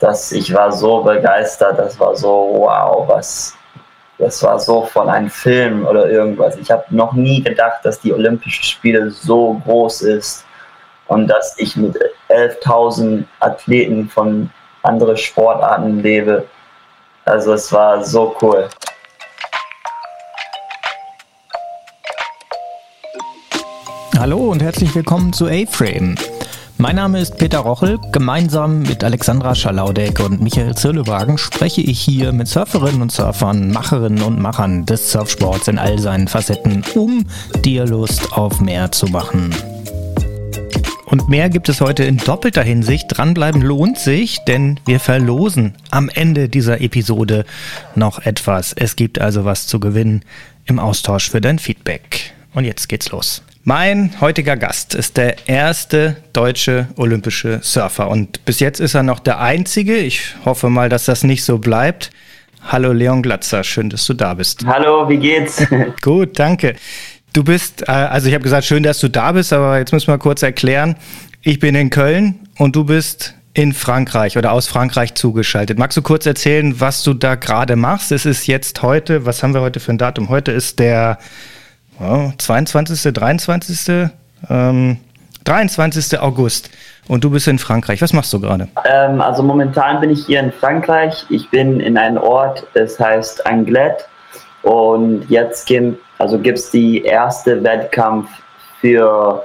dass ich war so begeistert, das war so, wow, was, das war so von einem Film oder irgendwas. Ich habe noch nie gedacht, dass die Olympischen Spiele so groß ist und dass ich mit 11.000 Athleten von anderen Sportarten lebe. Also es war so cool. Hallo und herzlich willkommen zu A-Frame. Mein Name ist Peter Rochel. Gemeinsam mit Alexandra Schalaudek und Michael Zirlewagen spreche ich hier mit Surferinnen und Surfern, Macherinnen und Machern des Surfsports in all seinen Facetten, um dir Lust auf mehr zu machen. Und mehr gibt es heute in doppelter Hinsicht. Dranbleiben lohnt sich, denn wir verlosen am Ende dieser Episode noch etwas. Es gibt also was zu gewinnen im Austausch für dein Feedback. Und jetzt geht's los. Mein heutiger Gast ist der erste deutsche olympische Surfer und bis jetzt ist er noch der einzige. Ich hoffe mal, dass das nicht so bleibt. Hallo Leon Glatzer, schön, dass du da bist. Hallo, wie geht's? Gut, danke. Du bist, äh, also ich habe gesagt, schön, dass du da bist, aber jetzt müssen wir kurz erklären. Ich bin in Köln und du bist in Frankreich oder aus Frankreich zugeschaltet. Magst du kurz erzählen, was du da gerade machst? Es ist jetzt heute, was haben wir heute für ein Datum? Heute ist der ja, 22., 23., ähm, 23. August. Und du bist in Frankreich. Was machst du gerade? Ähm, also momentan bin ich hier in Frankreich. Ich bin in einem Ort, das heißt Anglet. Und jetzt gibt also es die erste Wettkampf für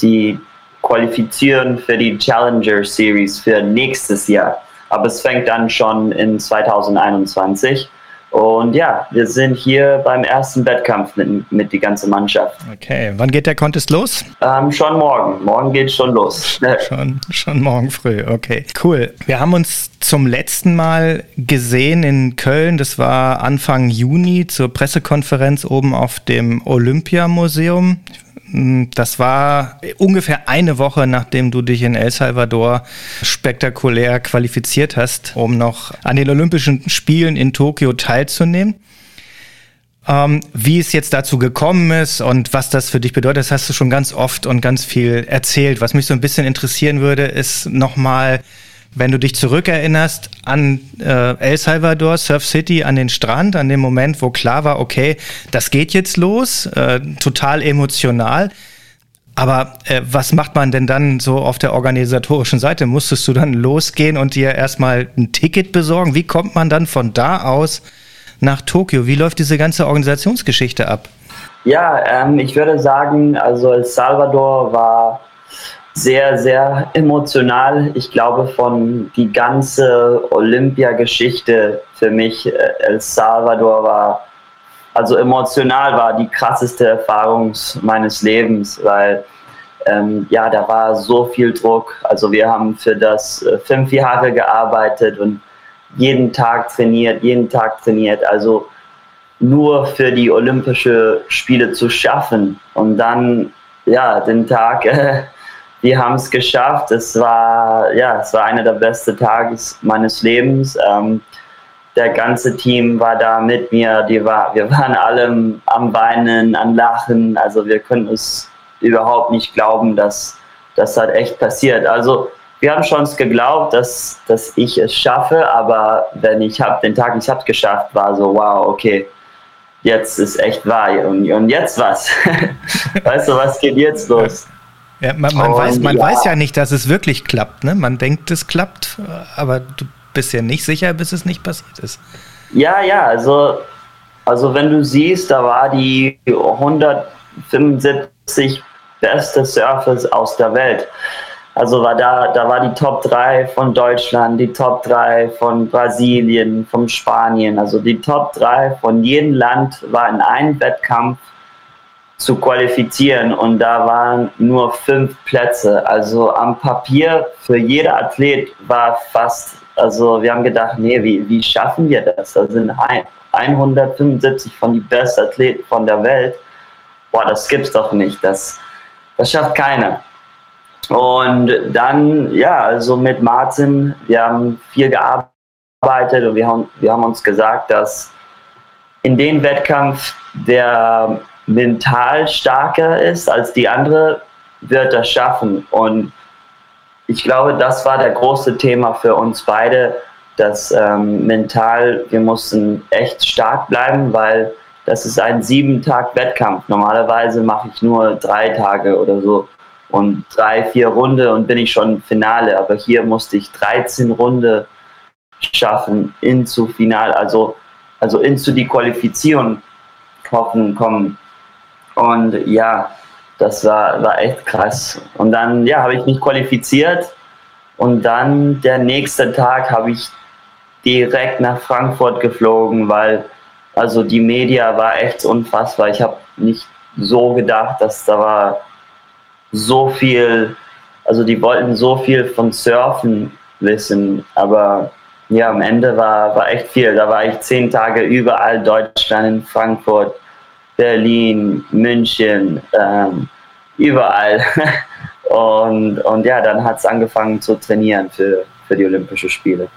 die Qualifizieren für die Challenger Series für nächstes Jahr. Aber es fängt dann schon in 2021. Und ja, wir sind hier beim ersten Wettkampf mit, mit die ganze Mannschaft. Okay, wann geht der Contest los? Ähm, schon morgen. Morgen geht schon los. schon, schon morgen früh, okay. Cool. Wir haben uns zum letzten Mal gesehen in Köln. Das war Anfang Juni zur Pressekonferenz oben auf dem Olympiamuseum. Hm, das war ungefähr eine Woche, nachdem du dich in El Salvador spektakulär qualifiziert hast, um noch an den Olympischen Spielen in Tokio teilzunehmen. Ähm, wie es jetzt dazu gekommen ist und was das für dich bedeutet, das hast du schon ganz oft und ganz viel erzählt. Was mich so ein bisschen interessieren würde, ist nochmal wenn du dich zurückerinnerst an äh, El Salvador, Surf City, an den Strand, an dem Moment, wo klar war, okay, das geht jetzt los, äh, total emotional. Aber äh, was macht man denn dann so auf der organisatorischen Seite? Musstest du dann losgehen und dir erstmal ein Ticket besorgen? Wie kommt man dann von da aus nach Tokio? Wie läuft diese ganze Organisationsgeschichte ab? Ja, ähm, ich würde sagen, also El Salvador war sehr, sehr emotional. Ich glaube, von die ganze Olympiageschichte für mich, äh, El Salvador war, also emotional war die krasseste Erfahrung meines Lebens, weil ähm, ja, da war so viel Druck. Also wir haben für das äh, fünf Jahre gearbeitet und jeden Tag trainiert, jeden Tag trainiert. Also nur für die Olympischen Spiele zu schaffen und dann ja den Tag äh, wir haben es geschafft. Es war, ja, es war einer der besten Tage meines Lebens. Ähm, der ganze Team war da mit mir. Die war, wir waren alle am Weinen, am Lachen. Also wir können es überhaupt nicht glauben, dass das hat echt passiert. Also wir haben schon geglaubt, dass, dass ich es schaffe, aber wenn ich habe den Tag, ich habe es geschafft, war so, wow, okay, jetzt ist echt wahr. Und, und jetzt was? weißt du, was geht jetzt los? Ja, man, man weiß, man ja. weiß ja nicht, dass es wirklich klappt. Ne? Man denkt, es klappt, aber du bist ja nicht sicher, bis es nicht passiert ist. Ja, ja, also, also wenn du siehst, da war die 175 beste Surfers aus der Welt. Also war da, da war die Top 3 von Deutschland, die Top 3 von Brasilien, von Spanien. Also die Top 3 von jedem Land war in einem Wettkampf zu qualifizieren und da waren nur fünf Plätze. Also am Papier für jeder Athlet war fast, also wir haben gedacht, nee, wie, wie schaffen wir das? Da sind 175 von den besten Athleten von der Welt. Boah, das gibt's doch nicht. Das, das schafft keiner. Und dann, ja, also mit Martin, wir haben viel gearbeitet und wir haben, wir haben uns gesagt, dass in dem Wettkampf der mental stärker ist als die andere, wird das schaffen. Und ich glaube, das war der große Thema für uns beide, dass ähm, mental, wir mussten echt stark bleiben, weil das ist ein sieben Tag Wettkampf. Normalerweise mache ich nur drei Tage oder so und drei, vier Runde und bin ich schon Finale. Aber hier musste ich 13 Runde schaffen in zu Final, also, also in zu die Qualifizierung hoffen kommen. Und ja, das war, war echt krass. Und dann, ja, habe ich mich qualifiziert und dann der nächste Tag habe ich direkt nach Frankfurt geflogen, weil also die Media war echt unfassbar. Ich habe nicht so gedacht, dass da war so viel, also die wollten so viel von Surfen wissen, aber ja, am Ende war, war echt viel. Da war ich zehn Tage überall, Deutschland, in Frankfurt, Berlin, München, ähm, überall. Und, und ja, dann hat es angefangen zu trainieren für, für die Olympischen Spiele.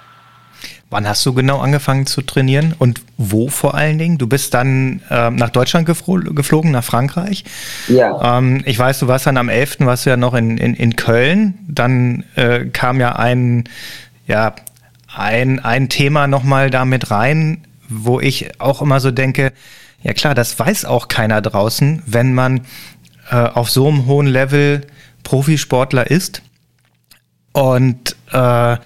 Wann hast du genau angefangen zu trainieren und wo vor allen Dingen? Du bist dann ähm, nach Deutschland geflogen, nach Frankreich. Ja. Ähm, ich weiß, du warst dann am 11. warst du ja noch in, in, in Köln. Dann äh, kam ja ein, ja, ein, ein Thema nochmal damit rein, wo ich auch immer so denke, ja klar, das weiß auch keiner draußen, wenn man äh, auf so einem hohen Level Profisportler ist. Und äh,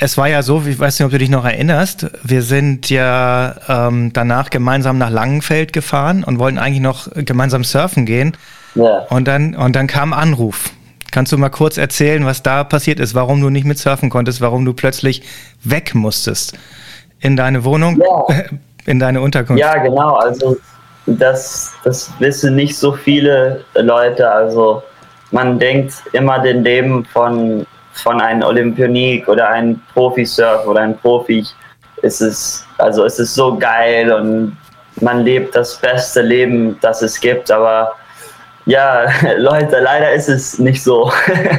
es war ja so, ich weiß nicht, ob du dich noch erinnerst, wir sind ja ähm, danach gemeinsam nach Langenfeld gefahren und wollten eigentlich noch gemeinsam surfen gehen. Ja. Und dann, und dann kam Anruf. Kannst du mal kurz erzählen, was da passiert ist, warum du nicht mit surfen konntest, warum du plötzlich weg musstest in deine Wohnung, ja. In deine Unterkunft? Ja, genau. Also das, das wissen nicht so viele Leute. Also man denkt immer den Leben von von einem Olympionik oder einem Profisurf oder einem Profi ist es, also es ist so geil und man lebt das beste Leben, das es gibt, aber ja, Leute, leider ist es nicht so.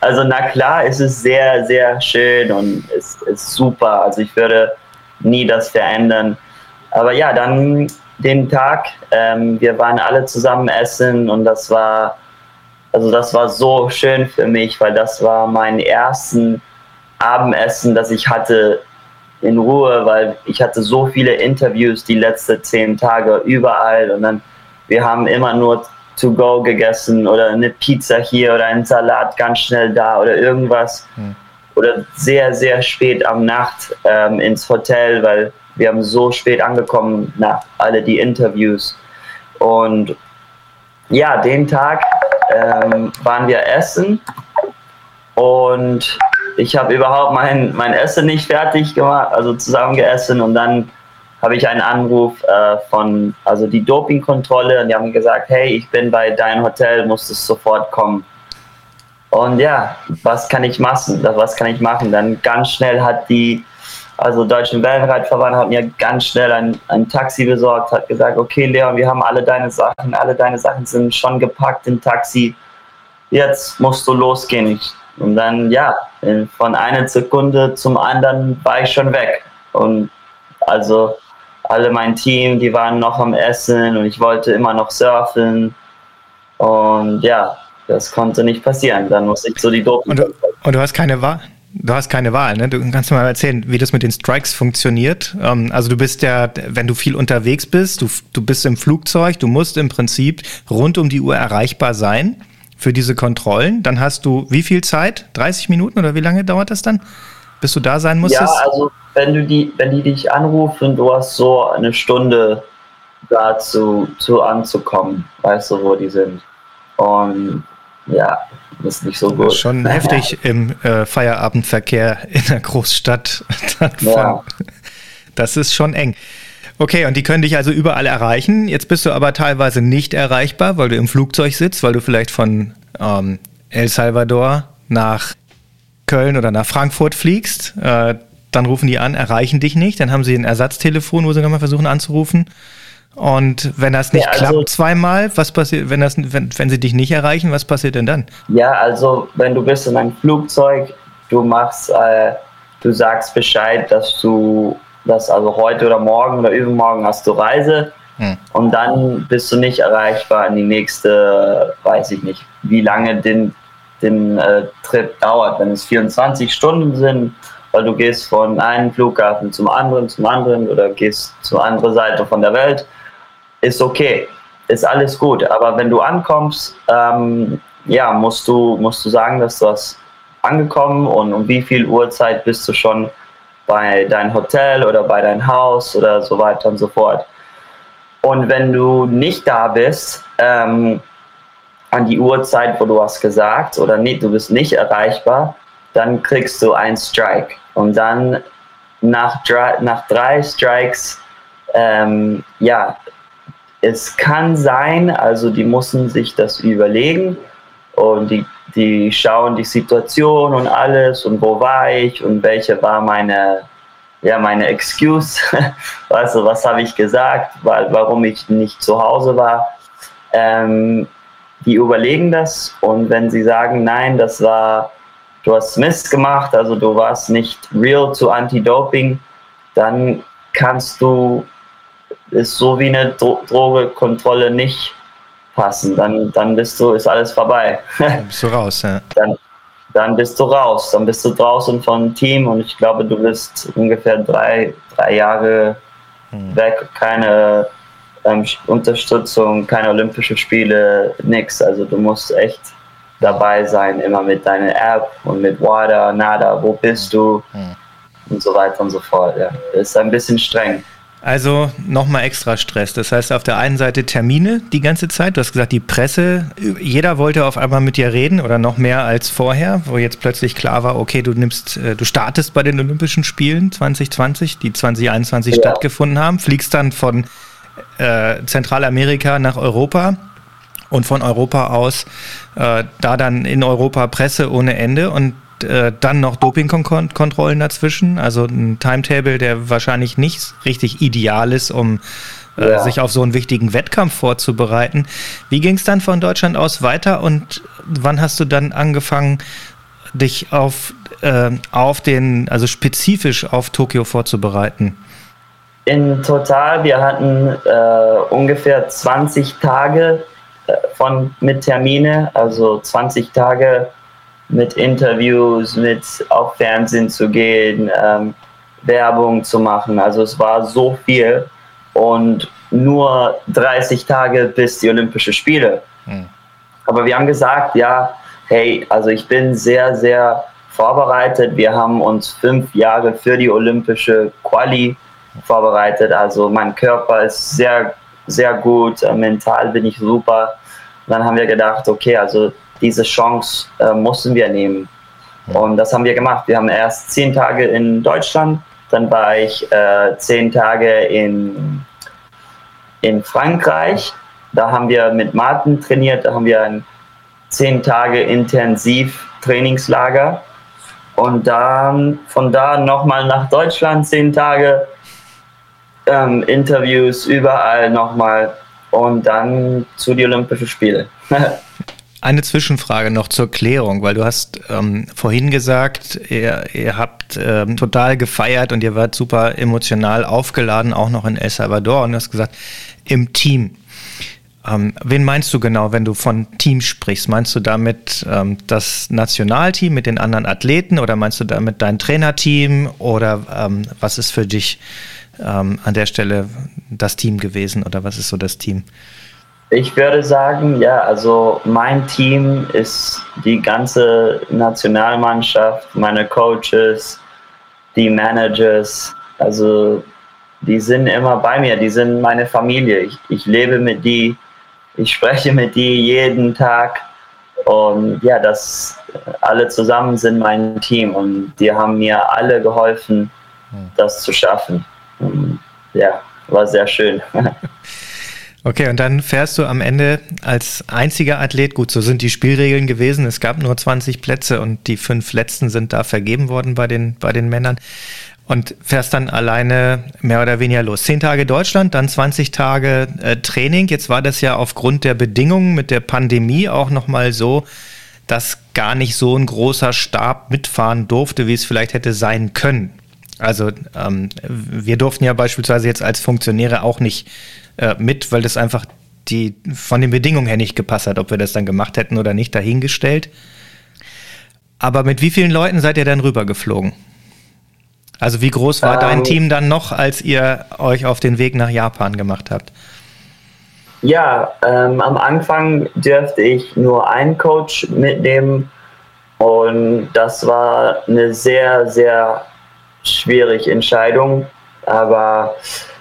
Also na klar, es ist sehr, sehr schön und es ist super. Also ich würde nie das verändern. Aber ja, dann den Tag, ähm, wir waren alle zusammen essen und das war also das war so schön für mich, weil das war mein ersten Abendessen, das ich hatte in Ruhe, weil ich hatte so viele Interviews die letzten zehn Tage überall und dann wir haben immer nur to go gegessen oder eine Pizza hier oder einen Salat ganz schnell da oder irgendwas hm. oder sehr sehr spät am Nacht ähm, ins Hotel, weil wir haben so spät angekommen nach alle die Interviews und ja den Tag ähm, waren wir essen und ich habe überhaupt mein, mein Essen nicht fertig gemacht, also zusammen gegessen und dann habe ich einen Anruf äh, von, also die Dopingkontrolle und die haben gesagt, hey, ich bin bei deinem Hotel, musst du sofort kommen. Und ja, was kann ich machen? Was kann ich machen? Dann ganz schnell hat die also Deutschen Wellenreitverband hat mir ganz schnell ein, ein Taxi besorgt, hat gesagt, okay Leon, wir haben alle deine Sachen, alle deine Sachen sind schon gepackt im Taxi, jetzt musst du losgehen. Und dann, ja, von einer Sekunde zum anderen war ich schon weg. Und also alle mein Team, die waren noch am Essen und ich wollte immer noch surfen. Und ja, das konnte nicht passieren. Dann musste ich so die Doping. Und und du hast keine Wahl? Du hast keine Wahl, ne? Du kannst mal erzählen, wie das mit den Strikes funktioniert. Ähm, also du bist ja, wenn du viel unterwegs bist, du, du bist im Flugzeug, du musst im Prinzip rund um die Uhr erreichbar sein für diese Kontrollen. Dann hast du wie viel Zeit? 30 Minuten oder wie lange dauert das dann, bis du da sein musstest? Ja, also wenn du die, wenn die dich anrufen, du hast so eine Stunde dazu zu anzukommen, weißt du, wo die sind. Und ja, das ist nicht so gut. Schon heftig im äh, Feierabendverkehr in der Großstadt. ja. Das ist schon eng. Okay, und die können dich also überall erreichen. Jetzt bist du aber teilweise nicht erreichbar, weil du im Flugzeug sitzt, weil du vielleicht von ähm, El Salvador nach Köln oder nach Frankfurt fliegst. Äh, dann rufen die an, erreichen dich nicht. Dann haben sie ein Ersatztelefon, wo sie nochmal versuchen anzurufen. Und wenn das nicht ja, also, klappt zweimal, was passiert, wenn, das, wenn, wenn sie dich nicht erreichen, was passiert denn dann? Ja, also wenn du bist in einem Flugzeug, du machst, äh, du sagst Bescheid, dass du, dass also heute oder morgen oder übermorgen hast du Reise hm. und dann bist du nicht erreichbar in die nächste, weiß ich nicht, wie lange den, den äh, Trip dauert. Wenn es 24 Stunden sind, weil du gehst von einem Flughafen zum anderen, zum anderen oder gehst zur anderen Seite von der Welt, ist okay, ist alles gut. Aber wenn du ankommst, ähm, ja, musst du, musst du sagen, dass du hast angekommen und um wie viel Uhrzeit bist du schon bei deinem Hotel oder bei deinem Haus oder so weiter und so fort. Und wenn du nicht da bist, ähm, an die Uhrzeit, wo du hast gesagt, oder nicht, du bist nicht erreichbar, dann kriegst du einen Strike. Und dann nach drei, nach drei Strikes, ähm, ja, es kann sein, also die mussten sich das überlegen und die, die schauen die Situation und alles und wo war ich und welche war meine, ja, meine Excuse, also was habe ich gesagt, weil, warum ich nicht zu Hause war. Ähm, die überlegen das und wenn sie sagen, nein, das war, du hast Mist gemacht, also du warst nicht real zu Anti-Doping, dann kannst du, ist so wie eine Dro Drogekontrolle nicht passen, dann, dann bist du, ist alles vorbei. Dann bist du raus, ja. Dann, dann bist du raus, dann bist du draußen vom Team und ich glaube, du bist ungefähr drei, drei Jahre hm. weg, keine ähm, Unterstützung, keine Olympische Spiele, nichts. Also du musst echt dabei sein, immer mit deiner App und mit WADA, NADA, wo bist du hm. und so weiter und so fort. Ja. Ist ein bisschen streng. Also nochmal extra Stress. Das heißt, auf der einen Seite Termine die ganze Zeit. Du hast gesagt, die Presse, jeder wollte auf einmal mit dir reden oder noch mehr als vorher, wo jetzt plötzlich klar war, okay, du nimmst, äh, du startest bei den Olympischen Spielen 2020, die 2021 ja. stattgefunden haben, fliegst dann von äh, Zentralamerika nach Europa und von Europa aus äh, da dann in Europa Presse ohne Ende und äh, dann noch Dopingkontrollen dazwischen, also ein Timetable, der wahrscheinlich nicht richtig ideal ist, um äh, ja. sich auf so einen wichtigen Wettkampf vorzubereiten. Wie ging es dann von Deutschland aus weiter und wann hast du dann angefangen, dich auf, äh, auf den, also spezifisch auf Tokio vorzubereiten? In total, wir hatten äh, ungefähr 20 Tage äh, von, mit Termine, also 20 Tage mit Interviews, mit auf Fernsehen zu gehen, ähm, Werbung zu machen. Also es war so viel und nur 30 Tage bis die Olympischen Spiele. Hm. Aber wir haben gesagt, ja, hey, also ich bin sehr, sehr vorbereitet. Wir haben uns fünf Jahre für die Olympische Quali vorbereitet. Also mein Körper ist sehr, sehr gut, mental bin ich super. Und dann haben wir gedacht, okay, also diese Chance äh, mussten wir nehmen. Und das haben wir gemacht. Wir haben erst zehn Tage in Deutschland, dann war ich äh, zehn Tage in, in Frankreich. Da haben wir mit Martin trainiert, da haben wir ein zehn Tage intensiv Trainingslager. Und dann von da nochmal nach Deutschland, zehn Tage ähm, Interviews überall nochmal und dann zu den Olympischen Spielen. Eine Zwischenfrage noch zur Klärung, weil du hast ähm, vorhin gesagt, ihr, ihr habt ähm, total gefeiert und ihr wart super emotional aufgeladen, auch noch in El Salvador und du hast gesagt, im Team. Ähm, wen meinst du genau, wenn du von Team sprichst? Meinst du damit ähm, das Nationalteam mit den anderen Athleten oder meinst du damit dein Trainerteam oder ähm, was ist für dich ähm, an der Stelle das Team gewesen oder was ist so das Team? Ich würde sagen, ja, also mein Team ist die ganze Nationalmannschaft, meine Coaches, die Managers, also die sind immer bei mir, die sind meine Familie. Ich, ich lebe mit die, ich spreche mit die jeden Tag und ja, das alle zusammen sind mein Team und die haben mir alle geholfen, hm. das zu schaffen ja, war sehr schön. Okay, und dann fährst du am Ende als einziger Athlet, gut, so sind die Spielregeln gewesen, es gab nur 20 Plätze und die fünf letzten sind da vergeben worden bei den, bei den Männern und fährst dann alleine mehr oder weniger los. Zehn Tage Deutschland, dann 20 Tage äh, Training. Jetzt war das ja aufgrund der Bedingungen mit der Pandemie auch nochmal so, dass gar nicht so ein großer Stab mitfahren durfte, wie es vielleicht hätte sein können. Also ähm, wir durften ja beispielsweise jetzt als Funktionäre auch nicht äh, mit, weil das einfach die von den Bedingungen her nicht gepasst hat, ob wir das dann gemacht hätten oder nicht, dahingestellt. Aber mit wie vielen Leuten seid ihr dann rübergeflogen? Also wie groß war ähm, dein Team dann noch, als ihr euch auf den Weg nach Japan gemacht habt? Ja, ähm, am Anfang dürfte ich nur einen Coach mitnehmen und das war eine sehr, sehr schwierige Entscheidung. Aber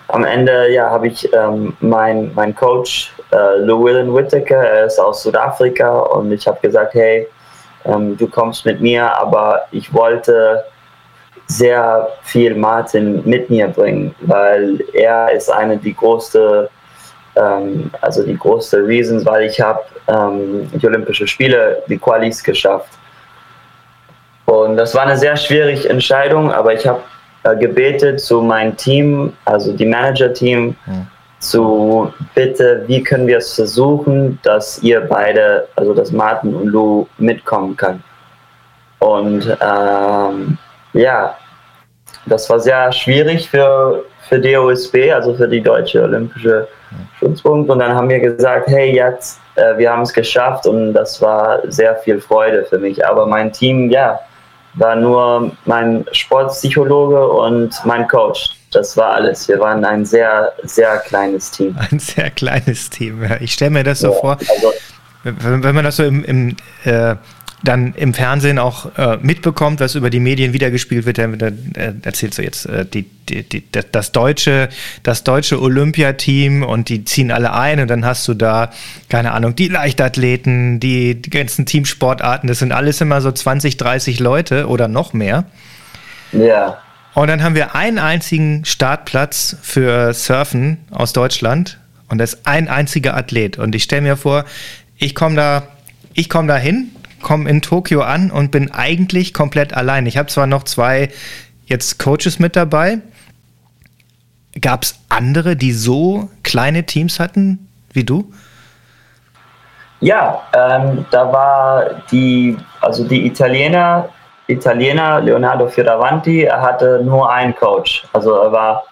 am Ende ja, habe ich ähm, meinen mein Coach äh, Llewellyn Whittaker, er ist aus Südafrika und ich habe gesagt, hey, ähm, du kommst mit mir, aber ich wollte sehr viel Martin mit mir bringen, weil er ist eine die größte, ähm, also die größte Reasons, weil ich habe ähm, die Olympischen Spiele, die Qualis geschafft. Und das war eine sehr schwierige Entscheidung, aber ich habe äh, gebetet zu meinem Team, also die Manager-Team, mhm. zu bitte, wie können wir es versuchen, dass ihr beide, also dass Martin und Lou mitkommen können. Und ähm, ja, das war sehr schwierig für, für DOSB, also für die Deutsche Olympische Schutzpunkt. Und dann haben wir gesagt, hey, jetzt, äh, wir haben es geschafft und das war sehr viel Freude für mich. Aber mein Team, ja, war nur mein Sportpsychologe und mein Coach. Das war alles. Wir waren ein sehr, sehr kleines Team. Ein sehr kleines Team. Ja. Ich stelle mir das so ja, vor, also, wenn, man das so im, im äh, dann im Fernsehen auch äh, mitbekommt, was über die Medien wiedergespielt wird, dann, dann äh, erzählst du jetzt äh, die, die, die, das deutsche, das deutsche Olympiateam und die ziehen alle ein und dann hast du da, keine Ahnung, die Leichtathleten, die, die ganzen Teamsportarten, das sind alles immer so 20, 30 Leute oder noch mehr. Ja. Und dann haben wir einen einzigen Startplatz für Surfen aus Deutschland und das ist ein einziger Athlet. Und ich stelle mir vor, ich komme da, ich komme da hin komme in Tokio an und bin eigentlich komplett allein. Ich habe zwar noch zwei jetzt Coaches mit dabei. Gab es andere, die so kleine Teams hatten wie du? Ja, ähm, da war die, also die Italiener, Italiener Leonardo Fioravanti, er hatte nur einen Coach. Also er war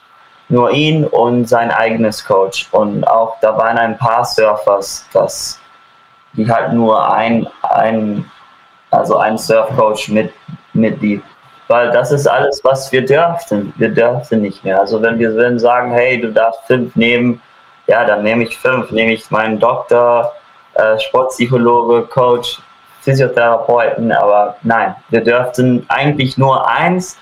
nur ihn und sein eigenes Coach. Und auch da waren ein paar Surfers, das die halt nur ein, ein also ein Surfcoach mit, mit die. Weil das ist alles, was wir dürften. Wir dürfen nicht mehr. Also wenn wir wenn sagen, hey, du darfst fünf nehmen, ja, dann nehme ich fünf. Nehme ich meinen Doktor, äh, Sportpsychologe, Coach, Physiotherapeuten, aber nein, wir dürften eigentlich nur eins,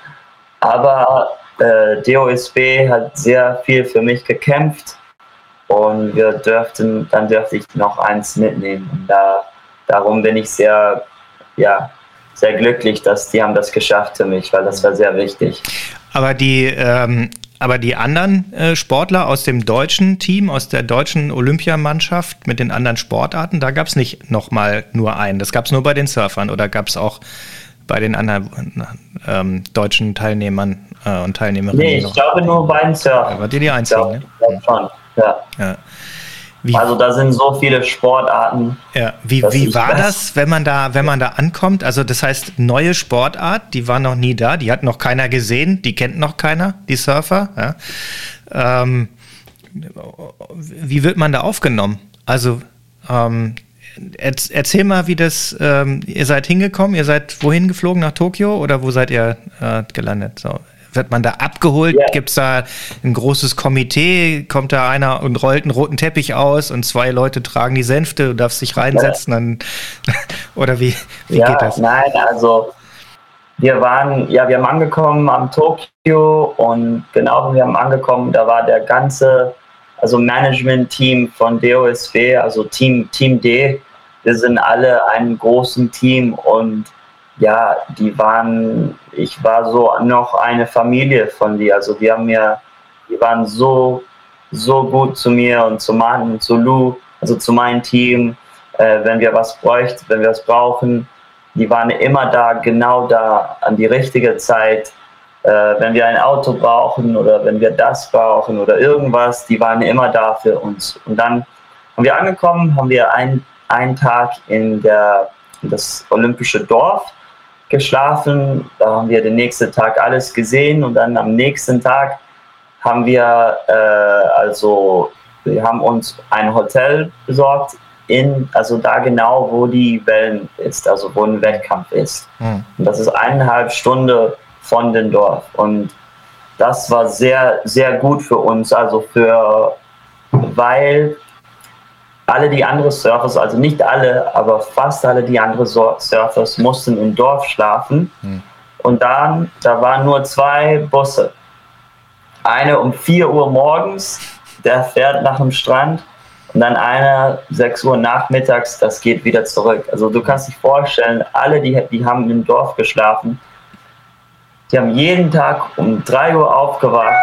aber äh, DOSB hat sehr viel für mich gekämpft und wir dürften, dann dürfte ich noch eins mitnehmen. Und da, darum bin ich sehr, ja, sehr glücklich, dass die haben das geschafft für mich, weil das war sehr wichtig. Aber die, ähm, aber die anderen äh, Sportler aus dem deutschen Team, aus der deutschen Olympiamannschaft mit den anderen Sportarten, da gab es nicht nochmal nur einen. Das gab es nur bei den Surfern oder gab es auch bei den anderen ähm, deutschen Teilnehmern äh, und Teilnehmerinnen? Nee, ich glaube nur bei den Surfern. Aber die die einzigen, ne? Ja, schon. Ja. ja. Wie, also da sind so viele Sportarten. Ja. Wie, wie war das, wenn man da, wenn man da ankommt? Also das heißt, neue Sportart, die war noch nie da, die hat noch keiner gesehen, die kennt noch keiner, die Surfer. Ja. Ähm, wie wird man da aufgenommen? Also ähm, erzähl mal, wie das, ähm, ihr seid hingekommen, ihr seid wohin geflogen, nach Tokio oder wo seid ihr äh, gelandet? So, wird man da abgeholt? Ja. Gibt es da ein großes Komitee? Kommt da einer und rollt einen roten Teppich aus und zwei Leute tragen die Sänfte, du darfst dich reinsetzen? Dann, oder wie, wie ja, geht das? Nein, also wir waren, ja, wir haben angekommen am Tokio und genau, wir haben angekommen, da war der ganze, also Management-Team von DOSB, also Team, Team D, wir sind alle ein großes Team und ja, die waren, ich war so noch eine Familie von dir. Also die haben mir, die waren so, so gut zu mir und zu Martin und zu Lou, also zu meinem Team. Äh, wenn wir was bräuchten, wenn wir was brauchen, die waren immer da, genau da, an die richtige Zeit. Äh, wenn wir ein Auto brauchen oder wenn wir das brauchen oder irgendwas, die waren immer da für uns. Und dann haben wir angekommen, haben wir ein, einen Tag in der, in das olympische Dorf geschlafen. Da haben wir den nächsten Tag alles gesehen und dann am nächsten Tag haben wir äh, also wir haben uns ein Hotel besorgt in, also da genau, wo die Wellen ist, also wo ein Wettkampf ist. Mhm. Und das ist eineinhalb Stunden von dem Dorf. Und das war sehr, sehr gut für uns, also für, weil alle die anderen Surfers, also nicht alle, aber fast alle die anderen Surfers mussten im Dorf schlafen. Mhm. Und dann, da waren nur zwei Busse. Eine um 4 Uhr morgens, der fährt nach dem Strand. Und dann einer 6 Uhr nachmittags, das geht wieder zurück. Also du kannst dich vorstellen, alle, die, die haben im Dorf geschlafen, die haben jeden Tag um 3 Uhr aufgewacht,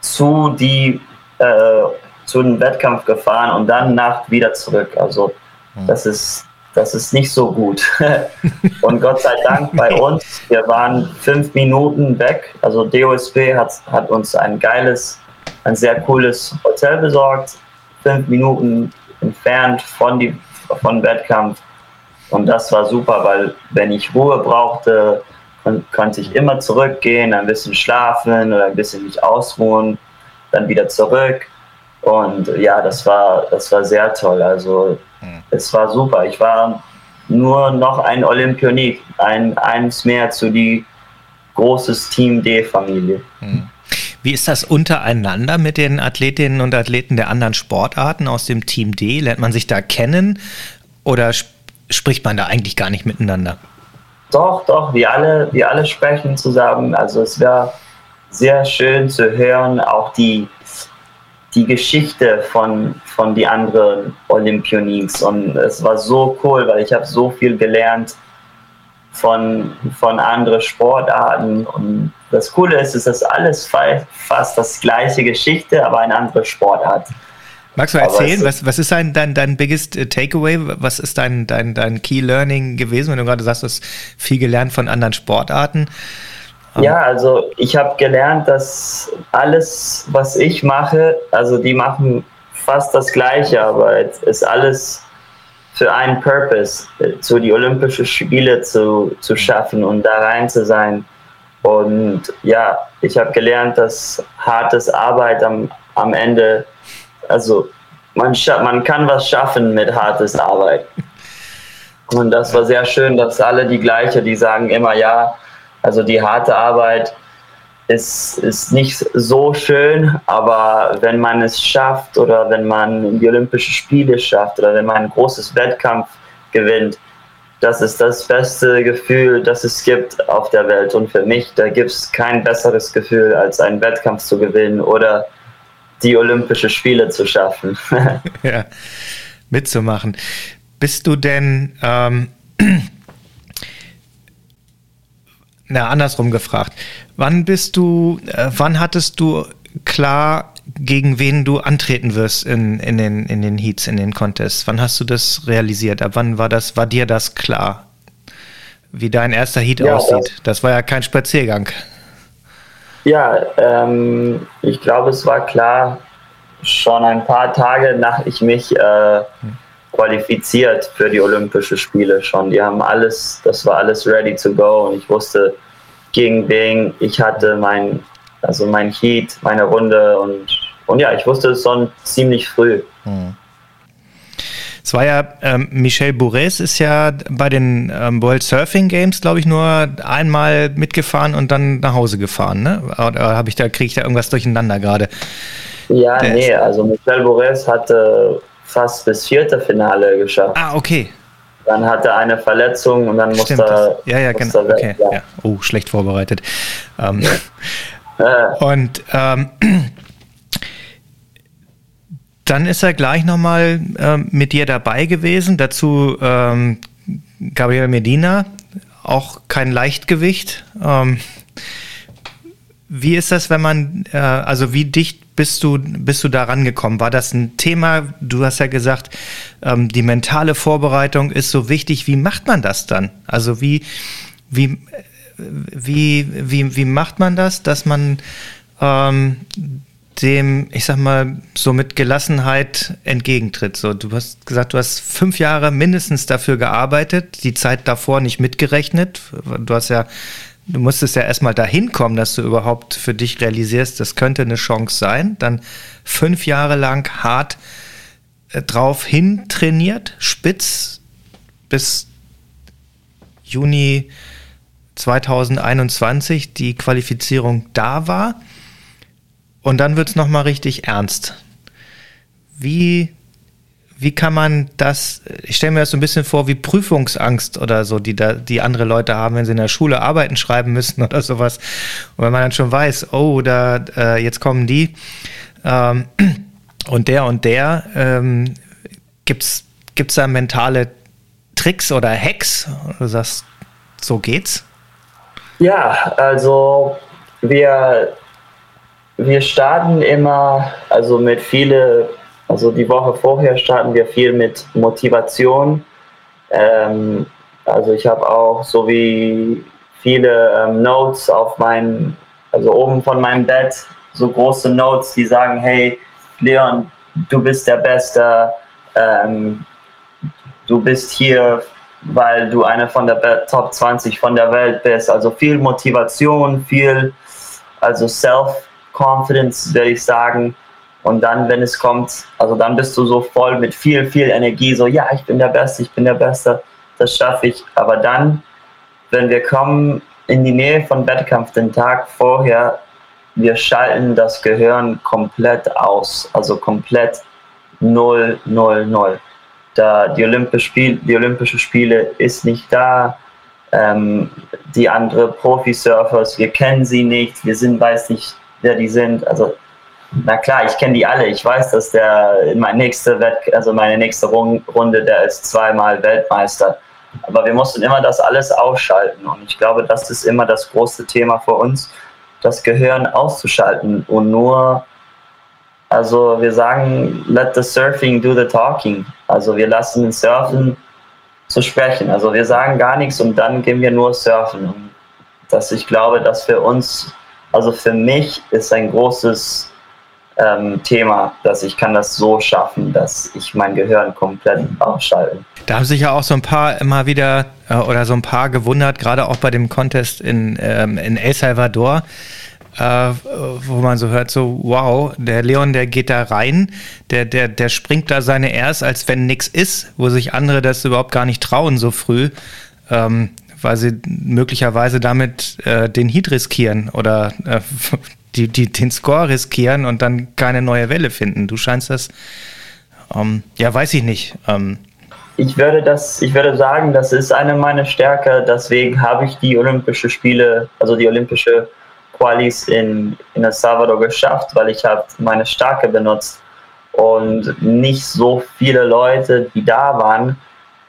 zu, die, äh, zu dem Wettkampf gefahren und dann Nacht wieder zurück. Also hm. das ist das ist nicht so gut. Und Gott sei Dank bei uns, wir waren fünf Minuten weg. Also DOSB hat, hat uns ein geiles, ein sehr cooles Hotel besorgt, fünf Minuten entfernt von, die, von Wettkampf. Und das war super, weil wenn ich Ruhe brauchte, konnte ich immer zurückgehen, ein bisschen schlafen oder ein bisschen mich ausruhen, dann wieder zurück. Und ja, das war, das war sehr toll. Also hm. es war super. Ich war nur noch ein Olympionik, ein, eins mehr zu die großes Team D-Familie. Hm. Wie ist das untereinander mit den Athletinnen und Athleten der anderen Sportarten aus dem Team D? Lernt man sich da kennen oder sp spricht man da eigentlich gar nicht miteinander? Doch, doch, wir alle, wir alle sprechen zusammen. Also es wäre sehr schön zu hören, auch die die Geschichte von, von die anderen Olympionics und es war so cool, weil ich habe so viel gelernt von, von anderen Sportarten und das Coole ist, ist das alles fast das gleiche Geschichte, aber eine andere Sportart. Magst du erzählen, was, was ist dein, dein, dein biggest äh, takeaway? Was ist dein, dein, dein Key Learning gewesen, wenn du gerade sagst, du hast viel gelernt von anderen Sportarten? Ja, also ich habe gelernt, dass alles, was ich mache, also die machen fast das Gleiche, aber es ist alles für einen Purpose, zu die Olympischen Spiele zu, zu schaffen und da rein zu sein. Und ja, ich habe gelernt, dass hartes Arbeit am, am Ende, also man, man kann was schaffen mit hartes Arbeit. Und das war sehr schön, dass alle die gleiche, die sagen immer, ja, also die harte Arbeit ist, ist nicht so schön, aber wenn man es schafft oder wenn man die Olympischen Spiele schafft oder wenn man ein großes Wettkampf gewinnt, das ist das beste Gefühl, das es gibt auf der Welt. Und für mich, da gibt es kein besseres Gefühl, als einen Wettkampf zu gewinnen oder die Olympischen Spiele zu schaffen. ja, mitzumachen. Bist du denn ähm, na, andersrum gefragt. Wann bist du, äh, wann hattest du klar, gegen wen du antreten wirst in, in, den, in den Heats, in den Contests? Wann hast du das realisiert? Ab wann war das, war dir das klar? Wie dein erster Heat ja, aussieht? Das, das, war ja kein Spaziergang. Ja, ähm, ich glaube, es war klar schon ein paar Tage nach ich mich äh, hm qualifiziert für die Olympischen Spiele schon. Die haben alles, das war alles ready to go und ich wusste gegen wen ich hatte mein, also mein Heat, meine Runde und, und ja, ich wusste es schon ziemlich früh. Hm. Es war ja, ähm, Michel Bourres ist ja bei den ähm, World Surfing Games, glaube ich, nur einmal mitgefahren und dann nach Hause gefahren, ne? Oder habe ich da, kriege ich da irgendwas durcheinander gerade? Ja, Der nee, also Michel Bourres hatte fast bis vierte Finale geschafft. Ah, okay. Dann hatte er eine Verletzung und dann musste er. Ja, ja, genau. Okay, ja. Oh, schlecht vorbereitet. Ähm. Und ähm, dann ist er gleich nochmal ähm, mit dir dabei gewesen. Dazu ähm, Gabriel Medina, auch kein Leichtgewicht. Ähm, wie ist das, wenn man, äh, also wie dicht bist du, bist du da rangekommen? War das ein Thema? Du hast ja gesagt, ähm, die mentale Vorbereitung ist so wichtig. Wie macht man das dann? Also wie, wie, wie, wie, wie macht man das, dass man ähm, dem, ich sag mal, so mit Gelassenheit entgegentritt? So, du hast gesagt, du hast fünf Jahre mindestens dafür gearbeitet, die Zeit davor nicht mitgerechnet. Du hast ja du musstest ja erstmal dahin kommen, dass du überhaupt für dich realisierst, das könnte eine Chance sein. Dann fünf Jahre lang hart äh, drauf hin trainiert, spitz bis Juni 2021 die Qualifizierung da war. Und dann wird es nochmal richtig ernst. Wie, wie kann man das, ich stelle mir das so ein bisschen vor wie Prüfungsangst oder so, die, da, die andere Leute haben, wenn sie in der Schule Arbeiten schreiben müssen oder sowas. Und wenn man dann schon weiß, oh, da, äh, jetzt kommen die ähm, und der und der, ähm, gibt es da mentale Tricks oder Hacks? Du sagst, so geht's? Ja, also wir, wir starten immer, also mit viele, also die Woche vorher starten wir viel mit Motivation. Ähm, also ich habe auch so wie viele ähm, Notes auf meinem, also oben von meinem Bett, so große Notes, die sagen, hey, Leon, du bist der Beste, ähm, du bist hier weil du einer von der Top 20 von der Welt bist. Also viel Motivation, viel, also Self-Confidence, würde ich sagen. Und dann, wenn es kommt, also dann bist du so voll mit viel, viel Energie, so, ja, ich bin der Beste, ich bin der Beste, das schaffe ich. Aber dann, wenn wir kommen in die Nähe von Wettkampf, den Tag vorher, wir schalten das Gehirn komplett aus, also komplett 0, 0, 0 da die, Olympisch Spiel, die Olympische Spiele ist nicht da. Ähm, die andere Profisurfers, wir kennen sie nicht, wir sind, weiß nicht, wer die sind. Also, na klar, ich kenne die alle. Ich weiß, dass der in meine nächste Wett also meine nächste Runde, der ist zweimal Weltmeister. Aber wir mussten immer das alles ausschalten. Und ich glaube, das ist immer das große Thema für uns, das Gehirn auszuschalten und nur also wir sagen, let the surfing do the talking. Also wir lassen den Surfen zu sprechen. Also wir sagen gar nichts und dann gehen wir nur surfen. Und das, ich glaube, dass für uns, also für mich ist ein großes ähm, Thema, dass ich kann das so schaffen, dass ich mein Gehirn komplett ausschalte. Da haben sich ja auch so ein paar immer wieder äh, oder so ein paar gewundert, gerade auch bei dem Contest in, ähm, in El Salvador äh, wo man so hört, so, wow, der Leon, der geht da rein, der, der, der springt da seine Ers, als wenn nichts ist, wo sich andere das überhaupt gar nicht trauen so früh, ähm, weil sie möglicherweise damit äh, den Heat riskieren oder äh, die, die, den Score riskieren und dann keine neue Welle finden. Du scheinst das, ähm, ja, weiß ich nicht. Ähm, ich würde das, ich würde sagen, das ist eine meiner Stärke. Deswegen habe ich die Olympische Spiele, also die Olympische Qualis in, in El Salvador geschafft, weil ich habe meine Starke benutzt und nicht so viele Leute, die da waren,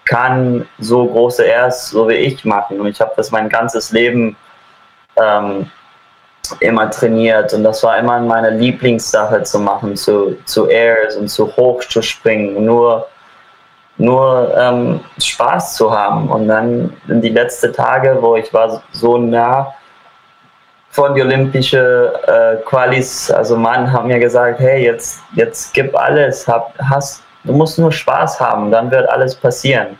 kann so große Airs so wie ich machen. Und ich habe das mein ganzes Leben ähm, immer trainiert und das war immer meine Lieblingssache zu machen, zu, zu Airs und zu hoch zu springen, nur, nur ähm, Spaß zu haben. Und dann in die letzten Tage, wo ich war so nah von die Olympische äh, Qualis, also Mann, haben mir gesagt, hey, jetzt, jetzt gib alles, hab, hast, du musst nur Spaß haben, dann wird alles passieren.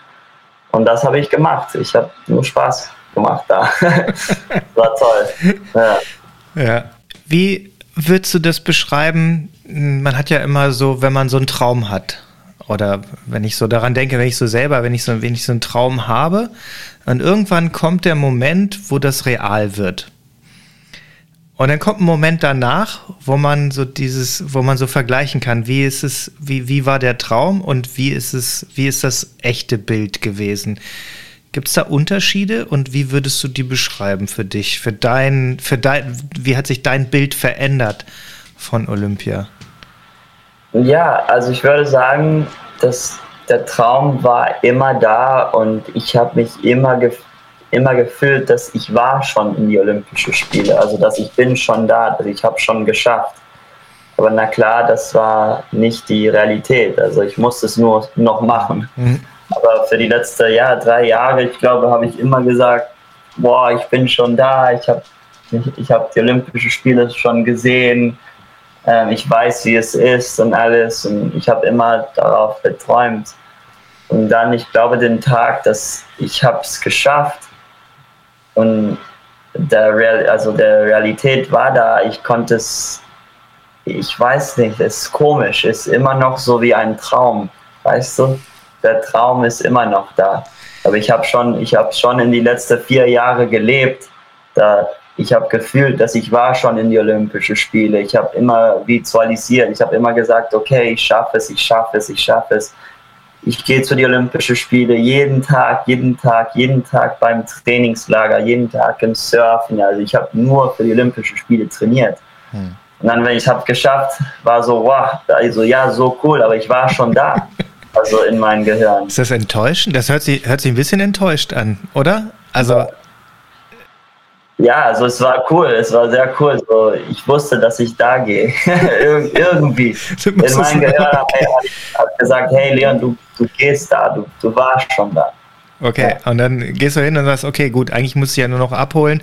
Und das habe ich gemacht. Ich habe nur Spaß gemacht da. War toll. Ja. Ja. Wie würdest du das beschreiben? Man hat ja immer so, wenn man so einen Traum hat, oder wenn ich so daran denke, wenn ich so selber, wenn ich so, wenn ich so einen Traum habe, und irgendwann kommt der Moment, wo das real wird. Und dann kommt ein Moment danach, wo man so dieses, wo man so vergleichen kann, wie ist es, wie, wie war der Traum und wie ist es, wie ist das echte Bild gewesen? Gibt es da Unterschiede und wie würdest du die beschreiben für dich, für dein, für dein, wie hat sich dein Bild verändert von Olympia? Ja, also ich würde sagen, dass der Traum war immer da und ich habe mich immer gefühlt immer gefühlt, dass ich war schon in die Olympischen Spiele, also dass ich bin schon da, dass ich habe schon geschafft. Aber na klar, das war nicht die Realität. Also ich musste es nur noch machen. Mhm. Aber für die letzten ja, drei Jahre, ich glaube, habe ich immer gesagt, boah, ich bin schon da, ich habe ich, ich hab die Olympischen Spiele schon gesehen, ähm, ich weiß, wie es ist und alles. Und ich habe immer darauf geträumt. Und dann, ich glaube, den Tag, dass ich habe es geschafft, und der, Real, also der Realität war da, ich konnte es ich weiß nicht, es ist komisch, ist immer noch so wie ein Traum, weißt du? Der Traum ist immer noch da. Aber ich habe schon, ich habe schon in die letzten vier Jahre gelebt. Da ich habe gefühlt, dass ich war schon in die Olympischen Spiele. Ich habe immer visualisiert. Ich habe immer gesagt, okay, ich schaffe es, ich schaffe es, ich schaffe es. Ich gehe zu den Olympischen Spielen jeden Tag, jeden Tag, jeden Tag beim Trainingslager, jeden Tag im Surfen. Also ich habe nur für die Olympischen Spiele trainiert. Hm. Und dann, wenn ich es geschafft, war so, wow, also ja, so cool, aber ich war schon da. Also in meinem Gehirn. Ist das enttäuschend? Das hört sich, hört sich ein bisschen enttäuscht an, oder? Also. Ja, also es war cool, es war sehr cool. So, ich wusste, dass ich da gehe. Ir irgendwie. In meinem Gehirn habe ich gesagt, hey Leon, du, du gehst da, du, du warst schon da. Okay, ja. und dann gehst du hin und sagst, okay, gut, eigentlich muss ich ja nur noch abholen.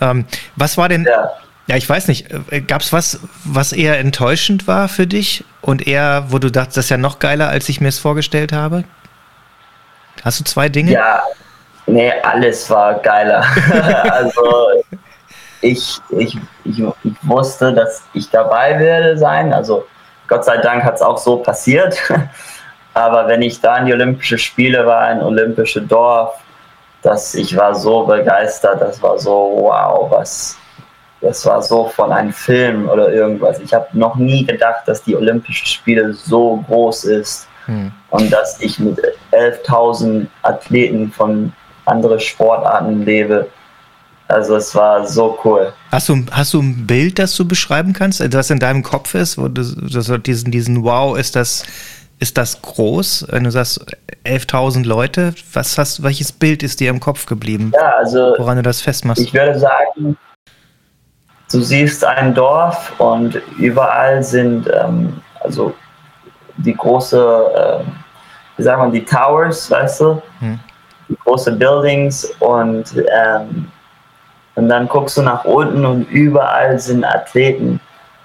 Ähm, was war denn, ja. Ja, ich weiß nicht. Äh, Gab es was, was eher enttäuschend war für dich und eher, wo du dachtest, das ist ja noch geiler, als ich mir es vorgestellt habe? Hast du zwei Dinge? Ja, nee, alles war geiler. also ich, ich, ich, ich wusste, dass ich dabei werde sein. Also Gott sei Dank hat es auch so passiert. Aber wenn ich da in die Olympischen Spiele war, in Olympische Dorf, dass ich war so begeistert, das war so, wow, was, das war so von einem Film oder irgendwas. Ich habe noch nie gedacht, dass die Olympischen Spiele so groß ist hm. und dass ich mit 11.000 Athleten von anderen Sportarten lebe. Also es war so cool. Hast du, hast du ein Bild, das du beschreiben kannst, das in deinem Kopf ist, wo du, du diesen, diesen Wow, ist das, ist das groß? Wenn du sagst 11.000 Leute, was hast, welches Bild ist dir im Kopf geblieben? Ja, also woran du das festmachst? Ich würde sagen, du siehst ein Dorf und überall sind ähm, also die große, äh, wie sagt man, die Towers, weißt du, hm. die große Buildings und ähm, und dann guckst du nach unten und überall sind Athleten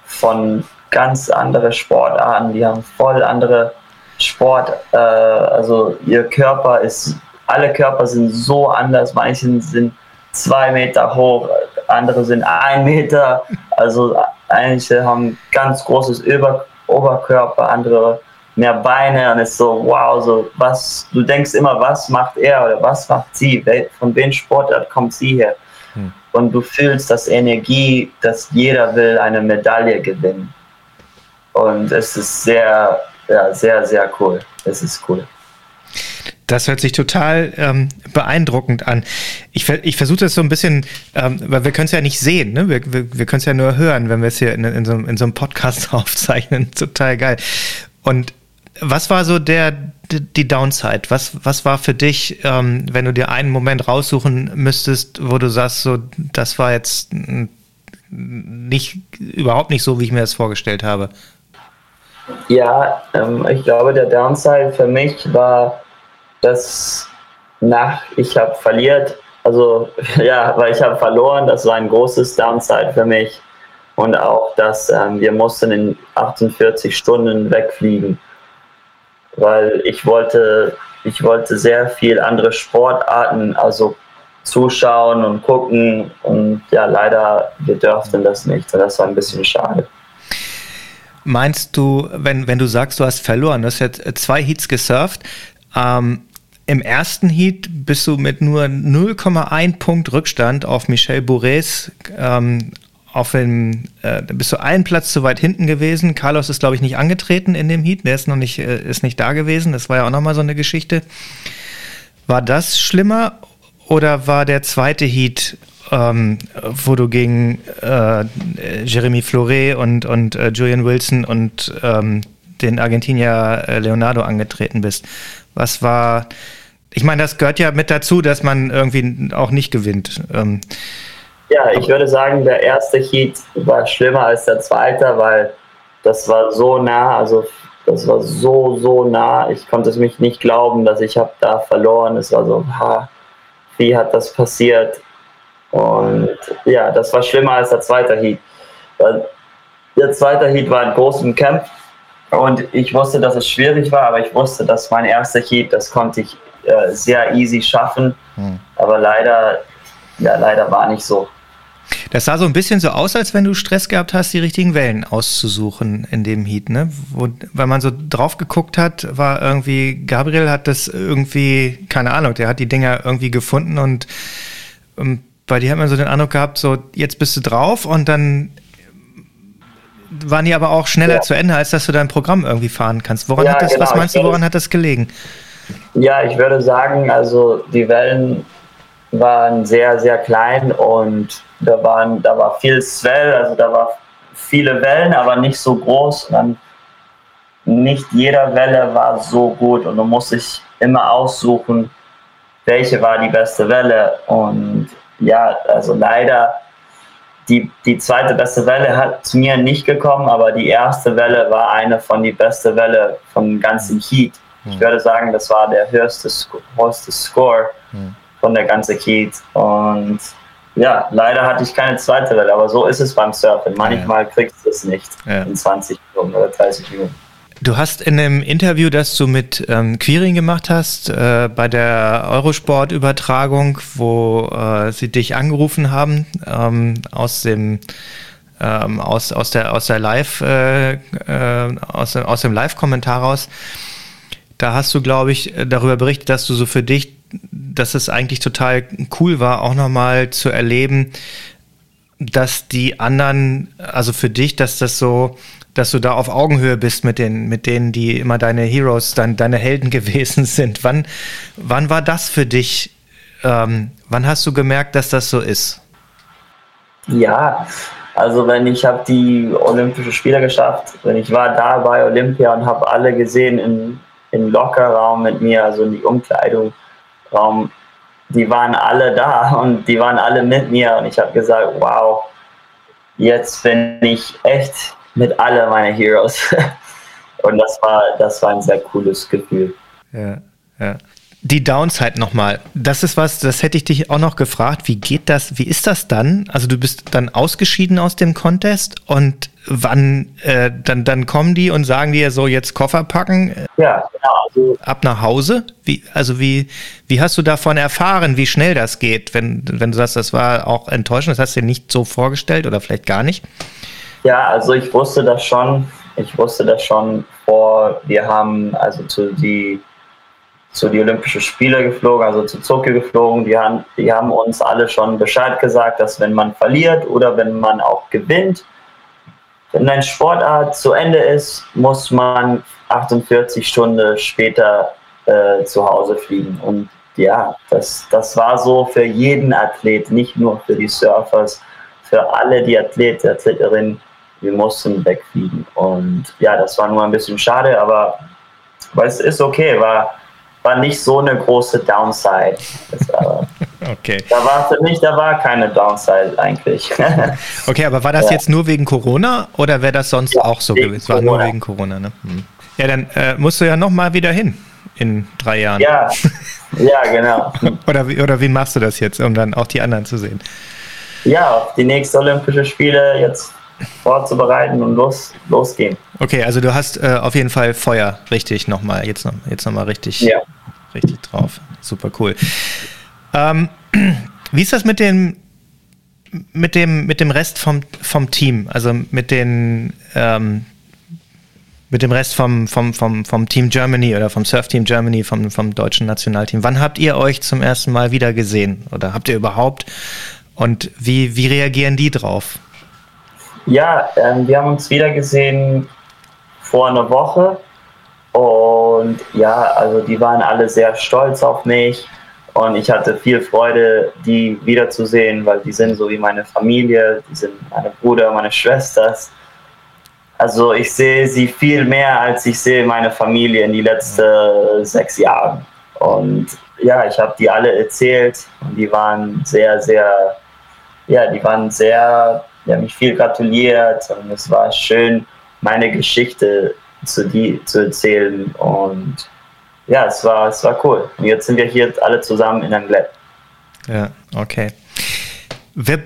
von ganz anderen Sportarten, die haben voll andere Sport, äh, also ihr Körper ist, alle Körper sind so anders, manche sind zwei Meter hoch, andere sind ein Meter. Also einige haben ganz großes Über Oberkörper, andere mehr Beine und es ist so, wow, so was, du denkst immer, was macht er oder was macht sie, von welchem Sportart kommt sie her? Hm. Und du fühlst das Energie, dass jeder will eine Medaille gewinnen. Und es ist sehr, ja, sehr, sehr cool. Es ist cool. Das hört sich total ähm, beeindruckend an. Ich, ich versuche das so ein bisschen, ähm, weil wir können es ja nicht sehen, ne? wir, wir, wir können es ja nur hören, wenn wir es hier in, in, so, in so einem Podcast aufzeichnen. Total geil. Und was war so der, die Downside? Was, was war für dich, ähm, wenn du dir einen Moment raussuchen müsstest, wo du sagst, so, das war jetzt nicht, überhaupt nicht so, wie ich mir das vorgestellt habe? Ja, ähm, ich glaube, der Downside für mich war, dass nach ich habe verliert, also ja, weil ich habe verloren, das war ein großes Downside für mich. Und auch, dass ähm, wir mussten in 48 Stunden wegfliegen, weil ich wollte, ich wollte sehr viel andere Sportarten, also zuschauen und gucken. Und ja, leider wir dürften das nicht. Und das war ein bisschen schade. Meinst du, wenn, wenn du sagst, du hast verloren, du hast jetzt zwei Heats gesurft, ähm, im ersten Heat bist du mit nur 0,1 Punkt Rückstand auf Michel Bourres ähm, auf dem, äh, bist du einen Platz zu weit hinten gewesen. Carlos ist, glaube ich, nicht angetreten in dem Heat. Der ist noch nicht, äh, ist nicht da gewesen. Das war ja auch nochmal so eine Geschichte. War das schlimmer oder war der zweite Heat, ähm, wo du gegen äh, Jeremy Flore und, und äh, Julian Wilson und ähm, den Argentinier äh, Leonardo angetreten bist? Was war, ich meine, das gehört ja mit dazu, dass man irgendwie auch nicht gewinnt. Ähm, ja, ich würde sagen, der erste Heat war schlimmer als der zweite, weil das war so nah, also das war so, so nah. Ich konnte es mich nicht glauben, dass ich habe da verloren. Es war so, ha, wie hat das passiert? Und ja, das war schlimmer als der zweite Heat. Der zweite Heat war ein großer Kampf und ich wusste, dass es schwierig war, aber ich wusste, dass mein erster Heat, das konnte ich äh, sehr easy schaffen. Hm. Aber leider, ja, leider war nicht so. Das sah so ein bisschen so aus, als wenn du Stress gehabt hast, die richtigen Wellen auszusuchen in dem Heat, ne? Wo, weil man so drauf geguckt hat, war irgendwie, Gabriel hat das irgendwie, keine Ahnung, der hat die Dinger irgendwie gefunden und ähm, bei dir hat man so den Eindruck gehabt, so jetzt bist du drauf und dann waren die aber auch schneller ja. zu Ende, als dass du dein Programm irgendwie fahren kannst. Woran ja, hat das, genau. was meinst du, woran hat das gelegen? Ja, ich würde sagen, also die Wellen waren sehr, sehr klein und da, waren, da war viel Swell, also da war viele Wellen, aber nicht so groß. Und dann nicht jeder Welle war so gut und du musst dich immer aussuchen, welche war die beste Welle. Und ja, also leider, die, die zweite beste Welle hat zu mir nicht gekommen, aber die erste Welle war eine von die beste Welle vom ganzen Heat. Ich hm. würde sagen, das war der höchste, höchste Score. Mhm von der ganzen Heat. Und ja, leider hatte ich keine zweite Welle, aber so ist es beim Surfen. Manchmal kriegst du es nicht ja. in 20 Minuten oder 30 Minuten. Du hast in einem Interview, das du mit ähm, Quirin gemacht hast, äh, bei der Eurosport-Übertragung, wo äh, sie dich angerufen haben, ähm, aus dem ähm, aus, aus der aus der Live äh, äh aus, aus dem Live-Kommentar raus, da hast du, glaube ich, darüber berichtet, dass du so für dich dass es eigentlich total cool war, auch nochmal zu erleben, dass die anderen, also für dich, dass das so, dass du da auf Augenhöhe bist mit den, mit denen, die immer deine Heroes, dein, deine Helden gewesen sind. Wann, wann war das für dich? Ähm, wann hast du gemerkt, dass das so ist? Ja, also wenn ich habe die Olympische Spiele geschafft, wenn ich war da bei Olympia und habe alle gesehen im, im Lockerraum mit mir, also in die Umkleidung, Raum, die waren alle da und die waren alle mit mir und ich habe gesagt, wow, jetzt bin ich echt mit alle meine Heroes. und das war, das war ein sehr cooles Gefühl. Ja, ja. Die Downside nochmal. Das ist was, das hätte ich dich auch noch gefragt. Wie geht das, wie ist das dann? Also du bist dann ausgeschieden aus dem Contest und wann, äh, dann, dann kommen die und sagen dir so, jetzt Koffer packen? Ja, genau. Also ab nach Hause? Wie, also wie, wie hast du davon erfahren, wie schnell das geht? Wenn, wenn du sagst, das war auch enttäuschend, das hast du dir nicht so vorgestellt oder vielleicht gar nicht? Ja, also ich wusste das schon. Ich wusste das schon vor, wir haben also zu die zu die Olympischen Spiele geflogen, also zu Tokio geflogen. Die haben, die haben uns alle schon Bescheid gesagt, dass wenn man verliert oder wenn man auch gewinnt, wenn dein Sportart zu Ende ist, muss man 48 Stunden später äh, zu Hause fliegen. Und ja, das, das war so für jeden Athlet, nicht nur für die Surfers, für alle die Athleten, Athletinnen, wir mussten wegfliegen. Und ja, das war nur ein bisschen schade, aber, aber es ist okay, war war nicht so eine große Downside. War, okay. Da war für mich, da war keine Downside eigentlich. okay, aber war das ja. jetzt nur wegen Corona oder wäre das sonst ja, auch so gewesen? Es war nur wegen Corona, ne? Hm. Ja, dann äh, musst du ja noch mal wieder hin in drei Jahren. Ja, ja, genau. oder, wie, oder wie machst du das jetzt, um dann auch die anderen zu sehen? Ja, die nächsten Olympischen Spiele jetzt vorzubereiten und los, losgehen. Okay, also du hast äh, auf jeden Fall Feuer richtig nochmal, jetzt noch, jetzt noch mal richtig, ja. richtig drauf. Super cool. Ähm, wie ist das mit dem, mit dem, mit dem Rest vom, vom Team? Also mit den, ähm, mit dem Rest vom, vom, vom, vom Team Germany oder vom Surf Team Germany, vom, vom deutschen Nationalteam. Wann habt ihr euch zum ersten Mal wieder gesehen? Oder habt ihr überhaupt? Und wie, wie reagieren die drauf? Ja, ähm, wir haben uns wieder gesehen vor einer Woche. Und ja, also die waren alle sehr stolz auf mich. Und ich hatte viel Freude, die wiederzusehen, weil die sind so wie meine Familie, die sind meine Bruder, meine Schwesters. Also ich sehe sie viel mehr, als ich sehe meine Familie in die letzten sechs Jahre. Und ja, ich habe die alle erzählt und die waren sehr, sehr, ja, die waren sehr, die haben mich viel gratuliert und es war schön, meine Geschichte zu, die, zu erzählen. Und ja, es war, es war cool. Und jetzt sind wir hier alle zusammen in Anglet. Ja, okay. Wer,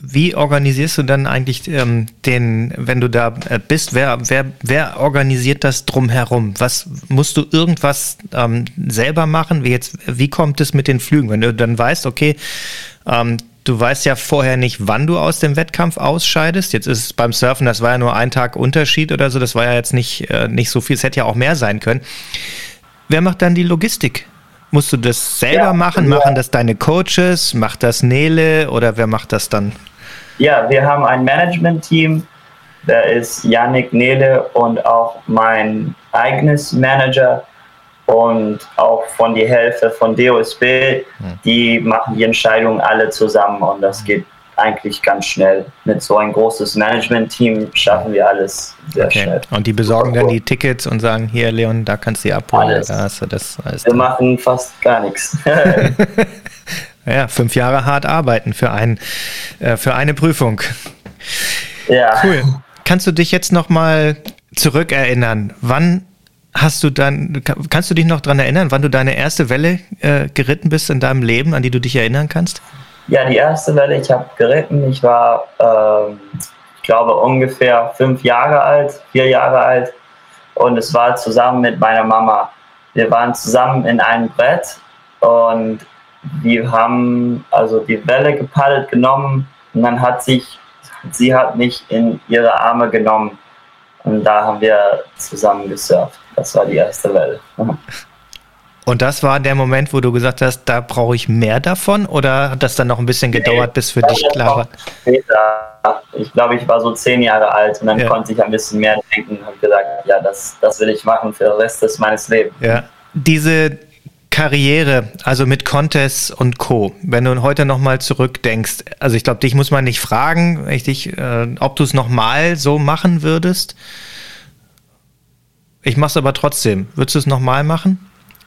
wie organisierst du dann eigentlich ähm, den, wenn du da äh, bist, wer, wer, wer organisiert das drumherum? Was musst du irgendwas ähm, selber machen? Wie jetzt, wie kommt es mit den Flügen? Wenn du dann weißt, okay, ähm, du weißt ja vorher nicht, wann du aus dem Wettkampf ausscheidest. Jetzt ist es beim Surfen, das war ja nur ein Tag Unterschied oder so, das war ja jetzt nicht, äh, nicht so viel, es hätte ja auch mehr sein können. Wer macht dann die Logistik? Musst du das selber ja, machen? Ja. Machen das deine Coaches? Macht das Nele oder wer macht das dann? Ja, wir haben ein Management-Team. Da ist Yannick Nele und auch mein eigenes Manager und auch von die Hälfte von DOSB. Hm. Die machen die Entscheidungen alle zusammen und das hm. geht eigentlich ganz schnell. Mit so ein großes Management-Team schaffen wir alles sehr okay. schnell. Und die besorgen dann die Tickets und sagen, hier Leon, da kannst du die abholen. Alles. Du das, alles wir machen fast gar nichts. ja, fünf Jahre hart arbeiten für, ein, äh, für eine Prüfung. Ja. Cool. Kannst du dich jetzt nochmal zurückerinnern? Wann hast du dann, kannst du dich noch daran erinnern, wann du deine erste Welle äh, geritten bist in deinem Leben, an die du dich erinnern kannst? Ja, die erste Welle, ich habe geritten. Ich war, ähm, ich glaube, ungefähr fünf Jahre alt, vier Jahre alt. Und es war zusammen mit meiner Mama. Wir waren zusammen in einem Brett und wir haben also die Welle gepaddelt genommen und dann hat sich, sie hat mich in ihre Arme genommen und da haben wir zusammen gesurft. Das war die erste Welle. Und das war der Moment, wo du gesagt hast, da brauche ich mehr davon? Oder hat das dann noch ein bisschen gedauert, bis für dich klar war? Später. Ich glaube, ich war so zehn Jahre alt und dann ja. konnte ich ein bisschen mehr denken und habe gesagt, ja, das, das will ich machen für den Rest des meines Lebens. Ja. Diese Karriere, also mit Contests und Co., wenn du heute nochmal zurückdenkst, also ich glaube, dich muss man nicht fragen, dich, äh, ob du es nochmal so machen würdest. Ich mache es aber trotzdem. Würdest du es nochmal machen?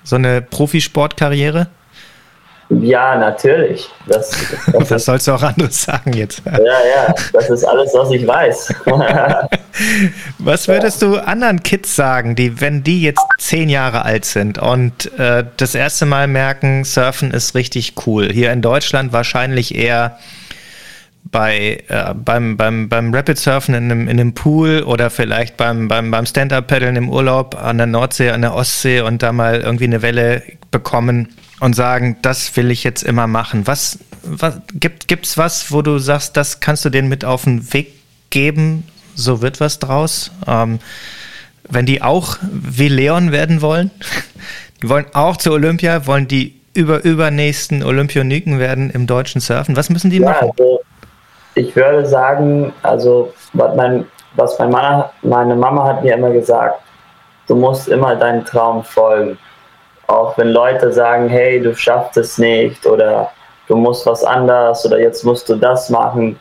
So eine Profisportkarriere? Ja, natürlich. Das, das was sollst du auch anderes sagen jetzt? Ja, ja, das ist alles, was ich weiß. was würdest du anderen Kids sagen, die, wenn die jetzt zehn Jahre alt sind und äh, das erste Mal merken, Surfen ist richtig cool? Hier in Deutschland wahrscheinlich eher bei, äh, beim, beim, beim Rapid Surfen in einem, in einem Pool oder vielleicht beim, beim, beim Stand-Up-Paddeln im Urlaub an der Nordsee, an der Ostsee und da mal irgendwie eine Welle bekommen und sagen, das will ich jetzt immer machen. Was, was gibt gibt's was, wo du sagst, das kannst du denen mit auf den Weg geben? So wird was draus. Ähm, wenn die auch wie Leon werden wollen, die wollen auch zur Olympia, wollen die über übernächsten Olympioniken werden im deutschen Surfen. Was müssen die ja, machen? Also ich würde sagen, also was, mein, was mein Mama, meine Mama hat mir immer gesagt, du musst immer deinen Traum folgen. Auch wenn Leute sagen, hey, du schaffst es nicht oder du musst was anders oder jetzt musst du das machen.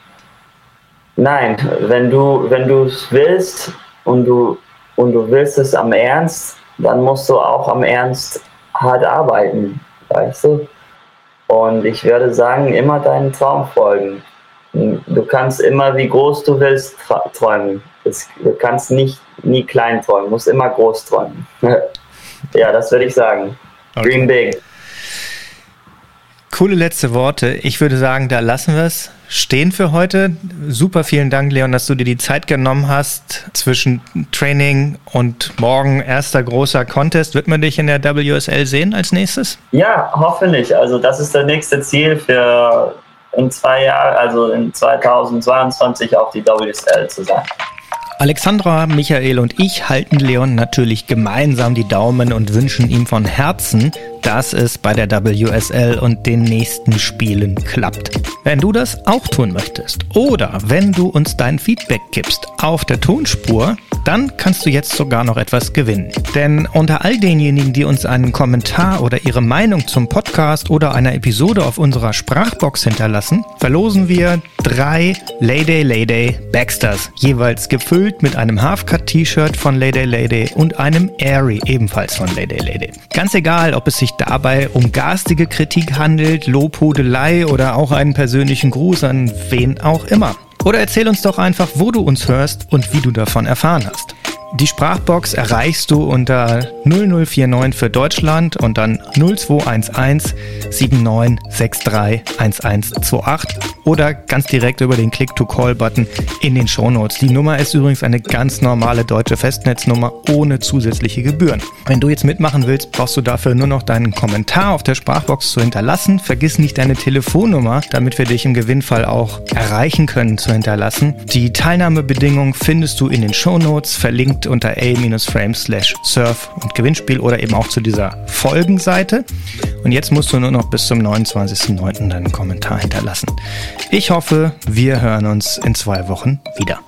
Nein, wenn du wenn es willst und du und du willst es am Ernst, dann musst du auch am Ernst hart arbeiten, weißt du? Und ich würde sagen, immer deinen Traum folgen. Du kannst immer, wie groß du willst, träumen. Du kannst nicht nie klein träumen, du musst immer groß träumen. ja, das würde ich sagen. Okay. Dream big. Coole letzte Worte. Ich würde sagen, da lassen wir es stehen für heute. Super vielen Dank, Leon, dass du dir die Zeit genommen hast zwischen Training und morgen erster großer Contest. Wird man dich in der WSL sehen als nächstes? Ja, hoffentlich. Also das ist das nächste Ziel für in zwei Jahren, also in 2022 auf die WSL zu sein. Alexandra, Michael und ich halten Leon natürlich gemeinsam die Daumen und wünschen ihm von Herzen, dass es bei der WSL und den nächsten Spielen klappt. Wenn du das auch tun möchtest oder wenn du uns dein Feedback gibst auf der Tonspur, dann kannst du jetzt sogar noch etwas gewinnen. Denn unter all denjenigen, die uns einen Kommentar oder ihre Meinung zum Podcast oder einer Episode auf unserer Sprachbox hinterlassen, verlosen wir drei Layday Layday Baxters, jeweils gefüllt mit einem Halfcut-T-Shirt von Layday Layday und einem Airy ebenfalls von Layday Layday. Ganz egal, ob es sich dabei um garstige Kritik handelt, Lobhudelei oder auch einen persönlichen Gruß an wen auch immer. Oder erzähl uns doch einfach, wo du uns hörst und wie du davon erfahren hast. Die Sprachbox erreichst du unter 0049 für Deutschland und dann 0211 7963 1128 oder ganz direkt über den Click-to-Call-Button in den Shownotes. Die Nummer ist übrigens eine ganz normale deutsche Festnetznummer ohne zusätzliche Gebühren. Wenn du jetzt mitmachen willst, brauchst du dafür nur noch deinen Kommentar auf der Sprachbox zu hinterlassen. Vergiss nicht deine Telefonnummer, damit wir dich im Gewinnfall auch erreichen können, zu hinterlassen. Die Teilnahmebedingungen findest du in den Shownotes, verlinkt unter a-frame slash surf und Gewinnspiel oder eben auch zu dieser Folgenseite. Und jetzt musst du nur noch bis zum 29.09. deinen Kommentar hinterlassen. Ich hoffe, wir hören uns in zwei Wochen wieder.